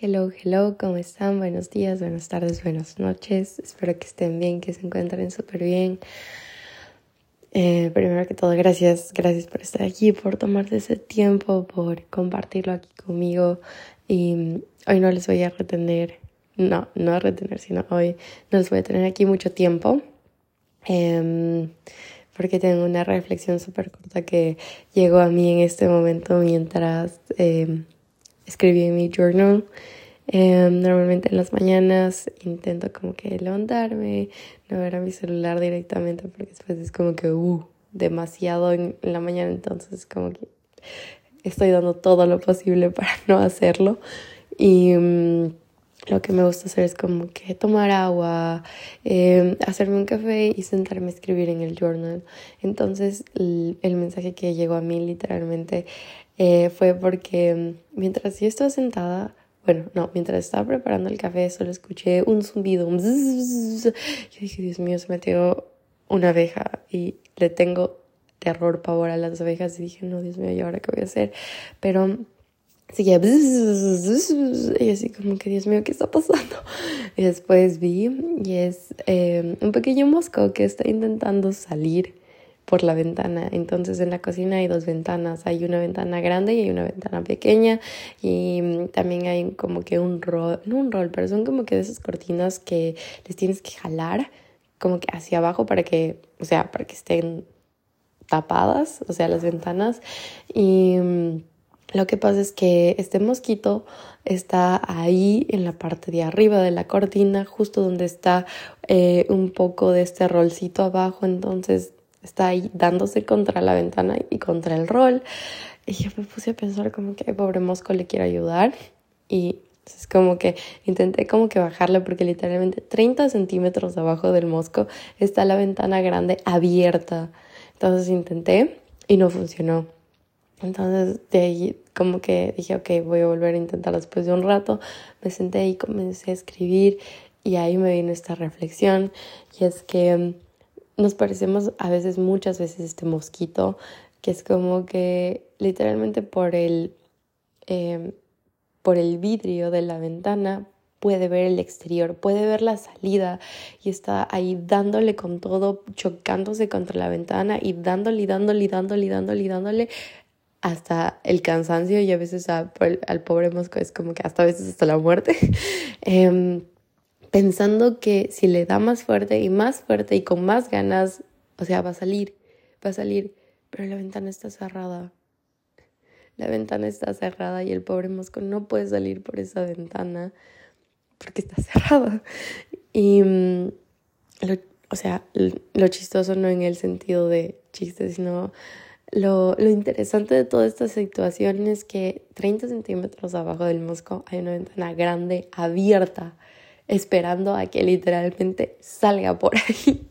Hello, hello, ¿cómo están? Buenos días, buenas tardes, buenas noches. Espero que estén bien, que se encuentren súper bien. Eh, primero que todo, gracias, gracias por estar aquí, por tomarte ese tiempo, por compartirlo aquí conmigo. Y hoy no les voy a retener, no, no a retener, sino hoy no les voy a tener aquí mucho tiempo. Em, porque tengo una reflexión súper corta que llegó a mí en este momento mientras... Eh, escribí en mi journal. Em, normalmente en las mañanas intento como que levantarme, no ver a mi celular directamente porque después es como que, uh, demasiado en, la mañana, entonces como que estoy dando todo lo posible para no hacerlo. Y mm, lo que me gusta hacer es como que tomar agua, em, hacerme un café y sentarme a escribir en el journal. Entonces el, el mensaje que llegó a mí literalmente eh, fue porque mm, mientras yo estaba sentada, bueno, no, mientras estaba preparando el café, solo escuché un zumbido, un Yo dije, Dios mío, se metió una abeja y le tengo terror, pavor a las abejas. Y dije, no, Dios mío, ¿y ahora qué voy a hacer? Pero seguía y así como que Dios mío, ¿qué está pasando? Y después vi y es eh, un pequeño mosco que está intentando salir por la ventana. Entonces en la cocina hay dos ventanas, hay una ventana grande y hay una ventana pequeña. Y mm, también hay como que un rol, no un rol, pero son como que de esas cortinas que les tienes que jalar como que hacia abajo para que, o sea, para que estén tapadas, o sea, las ventanas. Y mm, lo que pasa es que este mosquito está ahí en la parte de arriba de la cortina, justo donde está eh, un poco de este rolcito abajo, entonces está ahí dándose contra la ventana y contra el rol. Y yo me puse a pensar como que pobre mosco le quiero ayudar. Y es como que intenté como que bajarle porque literalmente 30 centímetros abajo del mosco está la ventana grande abierta. Entonces intenté y no funcionó. Entonces de ahí como que dije, ok, voy a volver a intentar después de un rato. Me senté y comencé a escribir y ahí me vino esta reflexión y es que nos parecemos a veces, muchas veces, este mosquito, que es como que literalmente por el, em, por el vidrio de la ventana puede ver el exterior, puede ver la salida y está ahí dándole con todo, chocándose contra la ventana y dándole dándole dándole dándole dándole hasta el cansancio y a veces al pobre mosco es como que hasta a veces hasta la muerte. Em, pensando que si le da más fuerte y más fuerte y con más ganas, o sea, va a salir, va a salir, pero la ventana está cerrada. La ventana está cerrada y el pobre mosco no puede salir por esa ventana porque está cerrada. Y, mm, o sea, lo chistoso no en el sentido de chiste, sino lo, lo interesante de toda esta situación es que 30 centímetros abajo del mosco hay una ventana grande, abierta esperando a que literalmente salga por ahí.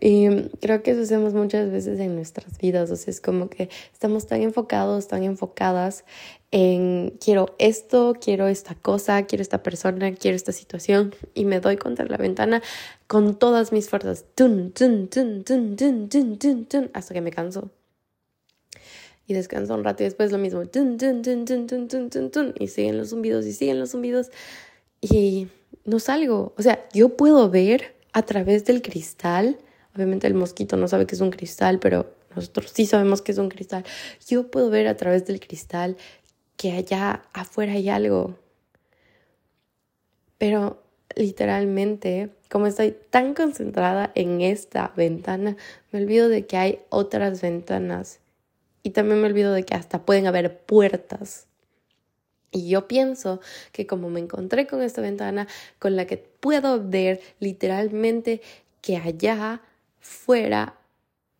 Y creo que eso hacemos muchas veces en nuestras vidas, o sea, es como que estamos tan enfocados, tan enfocadas en quiero esto, quiero esta cosa, quiero esta persona, quiero esta situación y me doy contra la ventana con todas mis fuerzas, hasta que me canso. Y descanso un rato y después lo mismo, y siguen los zumbidos y siguen los zumbidos y no salgo. O sea, yo puedo ver a través del cristal. Obviamente el mosquito no sabe que es un cristal, pero nosotros sí sabemos que es un cristal. Yo puedo ver a través del cristal que allá afuera hay algo. Pero literalmente, como estoy tan concentrada en esta ventana, me olvido de que hay otras ventanas. Y también me olvido de que hasta pueden haber puertas y yo pienso que como me encontré con esta ventana con la que puedo ver literalmente que allá fuera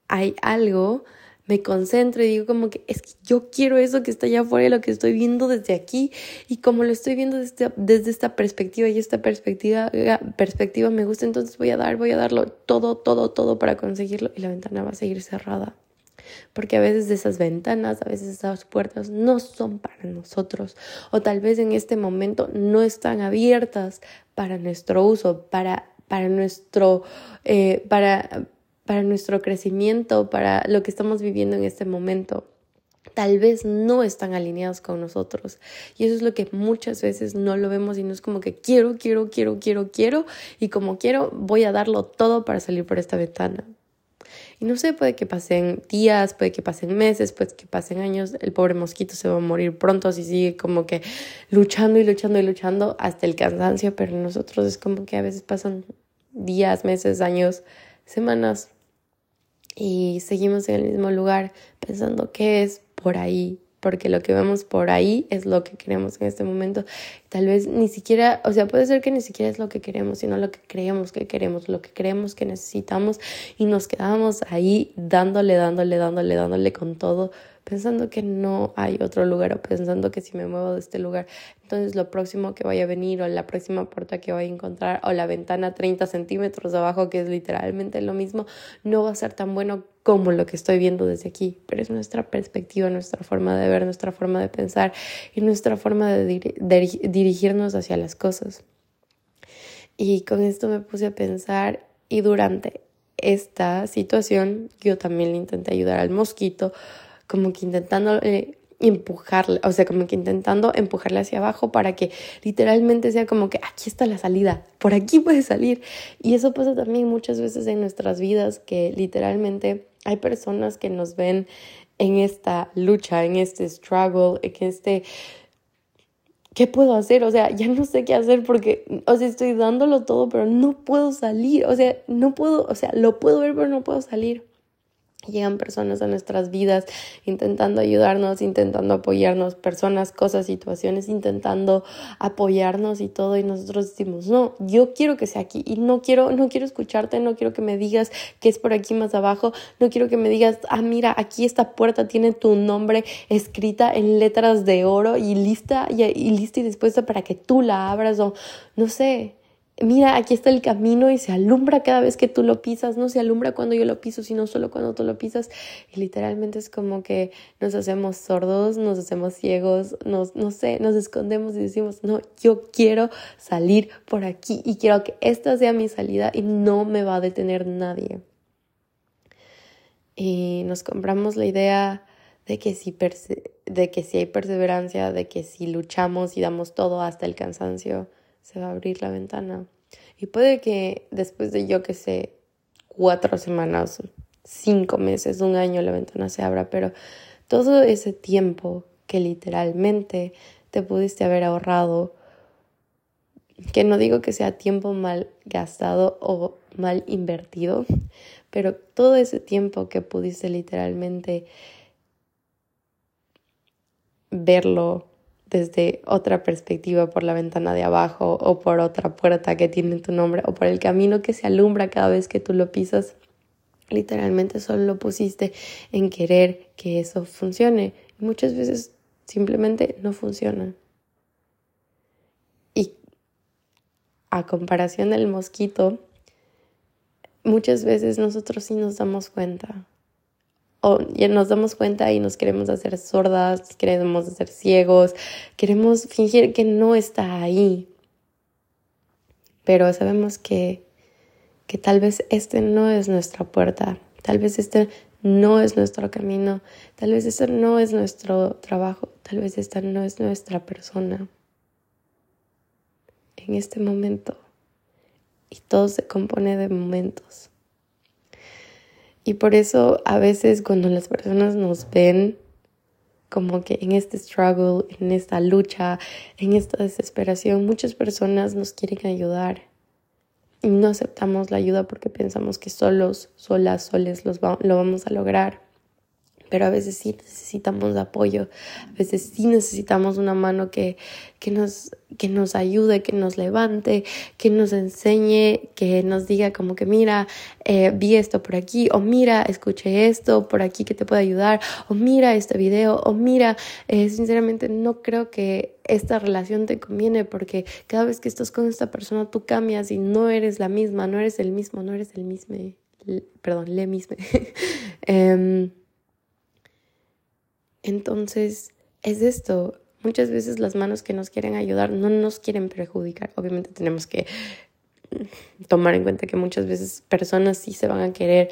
hay algo, me concentro y digo como que es que yo quiero eso que está allá afuera, lo que estoy viendo desde aquí y como lo estoy viendo desde, desde esta perspectiva y esta perspectiva, perspectiva me gusta, entonces voy a dar, voy a darlo todo, todo, todo para conseguirlo y la ventana va a seguir cerrada porque a veces esas ventanas, a veces esas puertas no son para nosotros o tal vez en este momento no están abiertas para nuestro uso, para, para, nuestro, eh, para, para nuestro crecimiento, para lo que estamos viviendo en este momento. tal vez no están alineados con nosotros. Y eso es lo que muchas veces no lo vemos y no es como que quiero, quiero, quiero, quiero, quiero y como quiero voy a darlo todo para salir por esta ventana. Y no sé, puede que pasen días, puede que pasen meses, puede que pasen años, el pobre mosquito se va a morir pronto si sigue como que luchando y luchando y luchando hasta el cansancio, pero nosotros es como que a veces pasan días, meses, años, semanas y seguimos en el mismo lugar pensando qué es por ahí, porque lo que vemos por ahí es lo que queremos en este momento. Tal vez ni siquiera, o sea, puede ser que ni siquiera es lo que queremos, sino lo que creemos que queremos, lo que creemos que necesitamos y nos quedamos ahí dándole, dándole, dándole, dándole con todo pensando que no hay otro lugar o pensando que si me muevo de este lugar, entonces lo próximo que vaya a venir o la próxima puerta que vaya a encontrar o la ventana 30 centímetros abajo, que es literalmente lo mismo, no va a ser tan bueno como lo que estoy viendo desde aquí, pero es nuestra perspectiva, nuestra forma de ver, nuestra forma de pensar y nuestra forma de, dirigirnos hacia las cosas. Y con esto me puse a pensar y durante esta situación yo también le intenté ayudar al mosquito como que intentando eh, empujarle, o sea, como que intentando empujarle hacia abajo para que literalmente sea como que aquí está la salida, por aquí puede salir. Y eso pasa también muchas veces en nuestras vidas, que literalmente hay personas que nos ven en esta lucha, en este struggle, en este... ¿Qué puedo hacer? O sea, ya no sé qué hacer porque, o sea, estoy dándolo todo, pero no puedo salir. O sea, no puedo, o sea, lo puedo ver, pero no puedo salir. Llegan personas a nuestras vidas intentando ayudarnos, intentando apoyarnos, personas, cosas, situaciones, intentando apoyarnos y todo. Y nosotros decimos, no, yo quiero que sea aquí y no quiero, no quiero escucharte, no quiero que me digas que es por aquí más abajo, no quiero que me digas, ah, mira, aquí esta puerta tiene tu nombre escrita en letras de oro y lista y, lista y dispuesta para que tú la abras o no sé mira, aquí está el camino y se alumbra cada vez que tú lo pisas, no se alumbra cuando yo lo piso, sino solo cuando tú lo pisas. Y literalmente es como que nos hacemos sordos, nos hacemos ciegos, nos, no sé, nos escondemos y decimos, no, yo quiero salir por aquí y quiero que esta sea mi salida y no me va a detener nadie. Y nos compramos la idea de que si, de que si hay perseverancia, de que si luchamos y damos todo hasta el cansancio, se va a abrir la ventana. Y puede que después de yo que sé, cuatro semanas, cinco meses, un año, la ventana se abra, pero todo ese tiempo que literalmente te pudiste haber ahorrado, que no digo que sea tiempo mal gastado o mal invertido, pero todo ese tiempo que pudiste literalmente verlo desde otra perspectiva por la ventana de abajo o por otra puerta que tiene tu nombre o por el camino que se alumbra cada vez que tú lo pisas. Literalmente solo lo pusiste en querer que eso funcione. Y muchas veces simplemente no funciona. Y a comparación del mosquito, muchas veces nosotros sí nos damos cuenta o nos damos cuenta y nos queremos hacer sordas, queremos hacer ciegos, queremos fingir que no está ahí. Pero sabemos que, que tal vez este no es nuestra puerta, tal vez este no es nuestro camino, tal vez este no es nuestro trabajo, tal vez esta no es nuestra persona. En este momento. Y todo se compone de momentos. Y por eso a veces cuando las personas nos ven como que en este struggle, en esta lucha, en esta desesperación, muchas personas nos quieren ayudar. Y no aceptamos la ayuda porque pensamos que solos, solas, soles los lo vamos a lograr pero a veces sí necesitamos apoyo, a veces sí necesitamos una mano que, que, nos, que nos ayude, que nos levante, que nos enseñe, que nos diga como que mira, eh, vi esto por aquí, o mira, escuché esto por aquí que te puede ayudar, o mira este video, o mira, eh, sinceramente no creo que esta relación te conviene porque cada vez que estás con esta persona tú cambias y no eres la misma, no eres el mismo, no eres el mismo, perdón, le mismo. Em, entonces, es esto. Muchas veces las manos que nos quieren ayudar no nos quieren perjudicar. Obviamente tenemos que tomar en cuenta que muchas veces personas sí se van a querer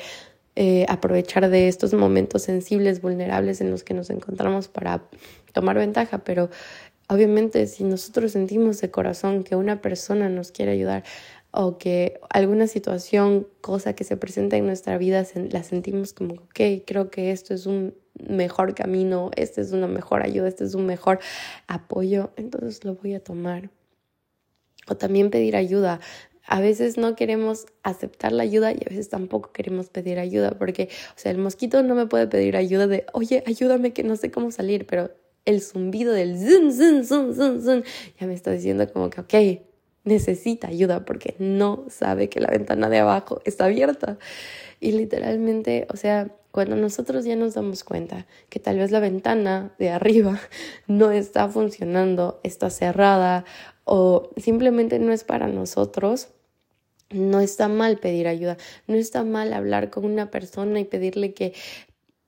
eh, aprovechar de estos momentos sensibles, vulnerables en los que nos encontramos para tomar ventaja, pero obviamente si nosotros sentimos de corazón que una persona nos quiere ayudar o que alguna situación, cosa que se presenta en nuestra vida, la sentimos como, ok, creo que esto es un mejor camino, esta es una mejor ayuda, este es un mejor apoyo, entonces lo voy a tomar. O también pedir ayuda. A veces no queremos aceptar la ayuda y a veces tampoco queremos pedir ayuda porque, o sea, el mosquito no me puede pedir ayuda de, oye, ayúdame que no sé cómo salir, pero el zumbido del zun, zun, zun, zun, zun, ya me está diciendo como que, ok, necesita ayuda porque no sabe que la ventana de abajo está abierta. Y literalmente, o sea, cuando nosotros ya nos damos cuenta que tal vez la ventana de arriba no está funcionando, está cerrada o simplemente no es para nosotros, no está mal pedir ayuda, no está mal hablar con una persona y pedirle que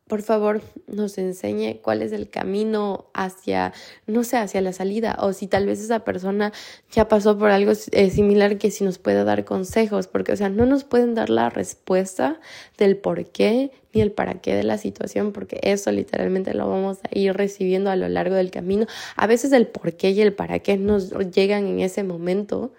por favor nos enseñe cuál es el camino hacia, no sé, hacia la salida o si tal vez esa persona ya pasó por algo eh, similar que si nos puede dar consejos, porque o sea, no nos pueden dar la respuesta del por qué ni el para qué de la situación, porque eso literalmente lo vamos a ir recibiendo a lo largo del camino. A veces el por qué y el para qué nos llegan en ese momento,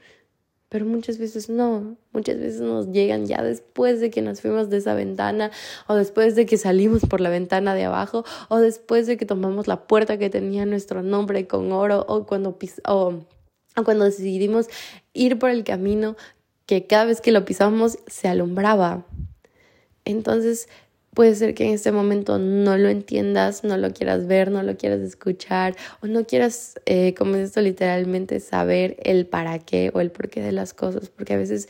pero muchas veces no, muchas veces nos llegan ya después de que nos fuimos de esa ventana o después de que salimos por la ventana de abajo o después de que tomamos la puerta que tenía nuestro nombre con oro o cuando, o, o cuando decidimos ir por el camino que cada vez que lo pisamos se alumbraba. Entonces, Puede ser que en este momento no lo entiendas, no lo quieras ver, no lo quieras escuchar o no quieras, eh, como es esto literalmente, saber el para qué o el por qué de las cosas, porque a veces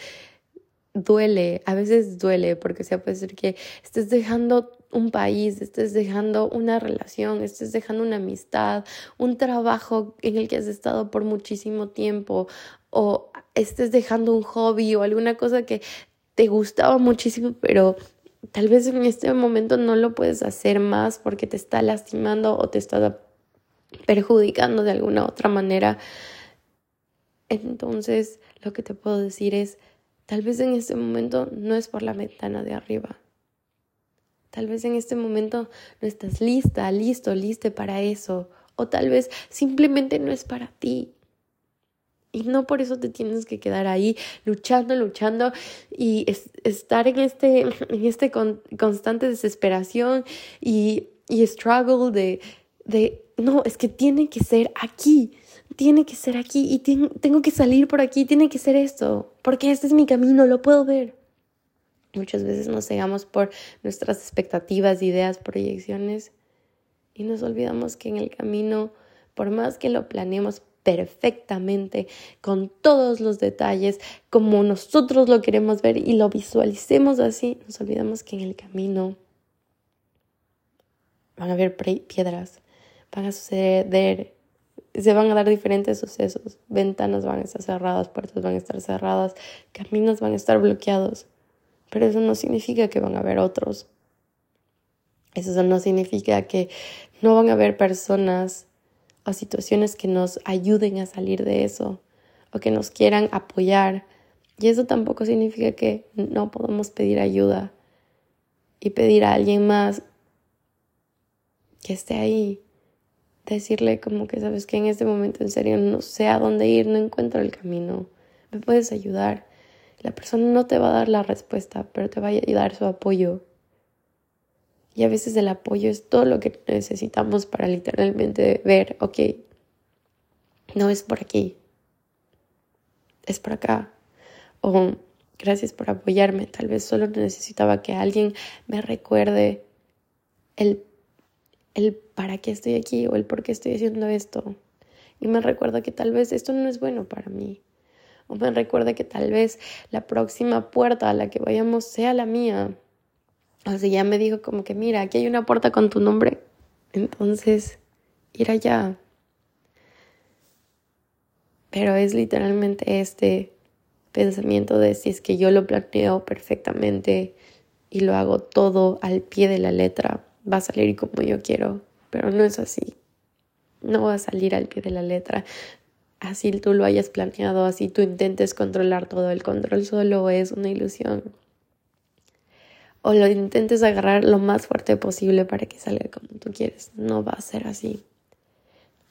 duele, a veces duele, porque o sea, puede ser que estés dejando un país, estés dejando una relación, estés dejando una amistad, un trabajo en el que has estado por muchísimo tiempo o estés dejando un hobby o alguna cosa que te gustaba muchísimo, pero Tal vez en este momento no lo puedes hacer más porque te está lastimando o te está perjudicando de alguna otra manera. Entonces, lo que te puedo decir es, tal vez en este momento no es por la ventana de arriba. Tal vez en este momento no estás lista, listo, liste para eso. O tal vez simplemente no es para ti. Y no por eso te tienes que quedar ahí luchando, luchando y estar en este, en este constante desesperación y, y struggle de, de, no, es que tiene que ser aquí, tiene que ser aquí y tengo que salir por aquí, tiene que ser esto, porque este es mi camino, lo puedo ver. Muchas veces nos cegamos por nuestras expectativas, ideas, proyecciones y nos olvidamos que en el camino, por más que lo planeemos perfectamente, con todos los detalles, como nosotros lo queremos ver y lo visualicemos así, nos olvidamos que en el camino van a haber piedras, van a suceder, se van a dar diferentes sucesos, ventanas van a estar cerradas, puertas van a estar cerradas, caminos van a estar bloqueados, pero eso no significa que van a haber otros. Eso no significa que no van a haber personas o situaciones que nos ayuden a salir de eso o que nos quieran apoyar. Y eso tampoco significa que no podamos pedir ayuda y pedir a alguien más que esté ahí. Decirle como que sabes que en este momento en serio no sé a dónde ir, no encuentro el camino. ¿Me puedes ayudar? La persona no te va a dar la respuesta, pero te va a dar su apoyo. Y a veces el apoyo es todo lo que necesitamos para literalmente ver, ok, no es por aquí, es por acá. O gracias por apoyarme, tal vez solo necesitaba que alguien me recuerde el, el para qué estoy aquí o el por qué estoy haciendo esto. Y me recuerda que tal vez esto no es bueno para mí. O me recuerda que tal vez la próxima puerta a la que vayamos sea la mía o sea, ya me dijo como que, mira, aquí hay una puerta con tu nombre. Entonces, ir allá. Pero es literalmente este pensamiento de si es que yo lo planeo perfectamente y lo hago todo al pie de la letra, va a salir como yo quiero. Pero no es así. No va a salir al pie de la letra. Así tú lo hayas planeado, así tú intentes controlar todo. El control solo es una ilusión o lo intentes agarrar lo más fuerte posible para que salga como tú quieres. No va a ser así.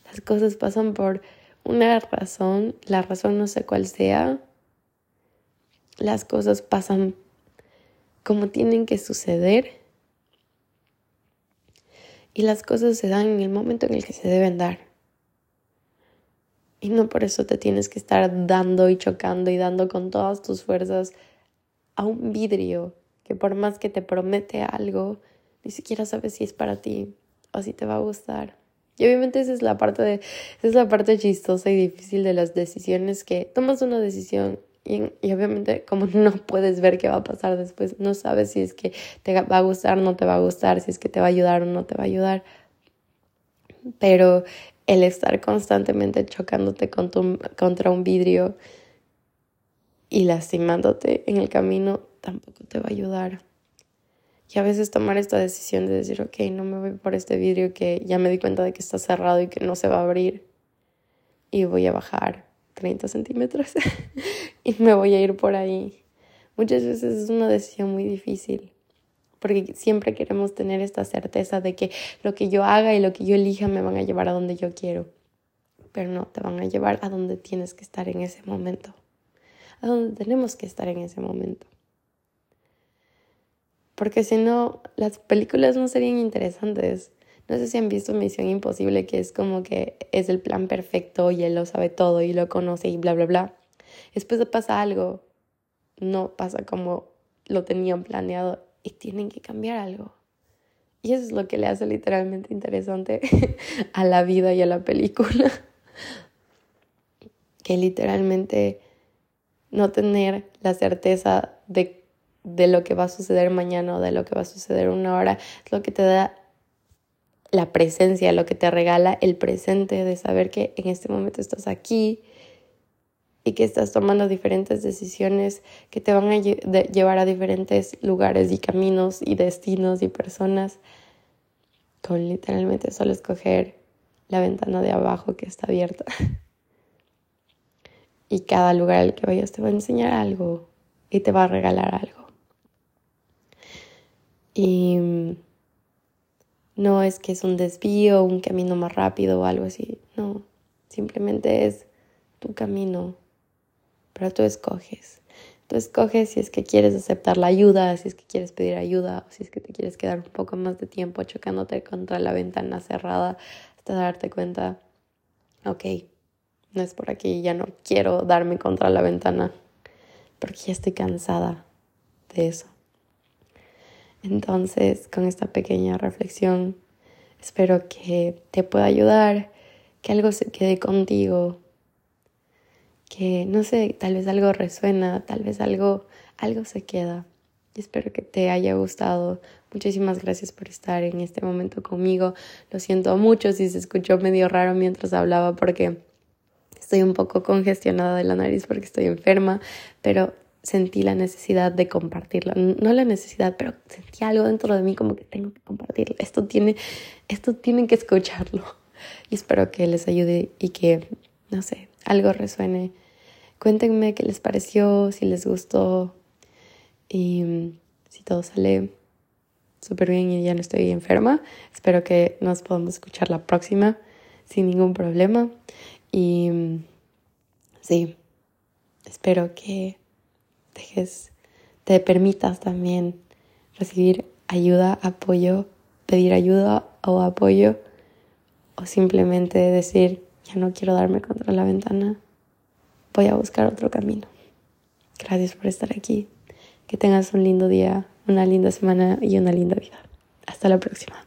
Las cosas pasan por una razón, la razón no sé cuál sea. Las cosas pasan como tienen que suceder. Y las cosas se dan en el momento en el que se deben dar. Y no por eso te tienes que estar dando y chocando y dando con todas tus fuerzas a un vidrio que por más que te promete algo, ni siquiera sabes si es para ti o si te va a gustar. Y obviamente esa es la parte de esa es la parte chistosa y difícil de las decisiones que tomas una decisión y, y, obviamente como no puedes ver qué va a pasar después, no sabes si es que te va a gustar no te va a gustar, si es que te va a ayudar o no te va a ayudar. Pero el estar constantemente chocándote contra un vidrio y lastimándote en el camino tampoco te va a ayudar. Y a veces tomar esta decisión de decir, ok, no me voy por este vidrio que ya me di cuenta de que está cerrado y que no se va a abrir. Y voy a bajar 30 centímetros y me voy a ir por ahí. Muchas veces es una decisión muy difícil porque siempre queremos tener esta certeza de que lo que yo haga y lo que yo elija me van a llevar a donde yo quiero. Pero no, te van a llevar a donde tienes que estar en ese momento. A donde tenemos que estar en ese momento porque si no, las películas no serían interesantes. No sé si han visto Misión Imposible, que es como que es el plan perfecto y él lo sabe todo y lo conoce y bla, bla, bla. Después pasa algo, no pasa como lo tenían planeado y tienen que cambiar algo. Y eso es lo que le hace literalmente interesante a la vida y a la película. que literalmente no tener la certeza de de lo que va a suceder mañana o de lo que va a suceder una hora, es lo que te da la presencia, lo que te regala el presente de saber que en este momento estás aquí y que estás tomando diferentes decisiones que te van a llevar a diferentes lugares y caminos y destinos y personas con literalmente solo escoger la ventana de abajo que está abierta. y cada lugar al que vayas te va a enseñar algo y te va a regalar algo. Y no es que es un desvío, un camino más rápido o algo así. No, simplemente es tu camino, pero tú escoges. Tú escoges si es que quieres aceptar la ayuda, si es que quieres pedir ayuda, o si es que te quieres quedar un poco más de tiempo chocándote contra la ventana cerrada hasta darte cuenta, ok, no es por aquí, ya no quiero darme contra la ventana, porque ya estoy cansada de eso. Entonces, con esta pequeña reflexión, espero que te pueda ayudar, que algo se quede contigo, que no sé, tal vez algo resuena, tal vez algo, algo se queda. Y espero que te haya gustado. Muchísimas gracias por estar en este momento conmigo. Lo siento mucho si se escuchó medio raro mientras hablaba porque estoy un poco congestionada de la nariz porque estoy enferma, pero sentí la necesidad de compartirlo. No la necesidad, pero sentí algo dentro de mí como que tengo que compartirlo. Esto tiene, esto tienen que escucharlo. Y espero que les ayude y que, no sé, algo resuene. Cuéntenme qué les pareció, si les gustó y mm, si todo sale súper bien y ya no estoy enferma. Espero que nos podamos escuchar la próxima sin ningún problema. Y mm, sí, espero que dejes, te permitas también recibir ayuda, apoyo, pedir ayuda o apoyo o simplemente decir, ya no quiero darme contra la ventana, voy a buscar otro camino. Gracias por estar aquí. Que tengas un lindo día, una linda semana y una linda vida. Hasta la próxima.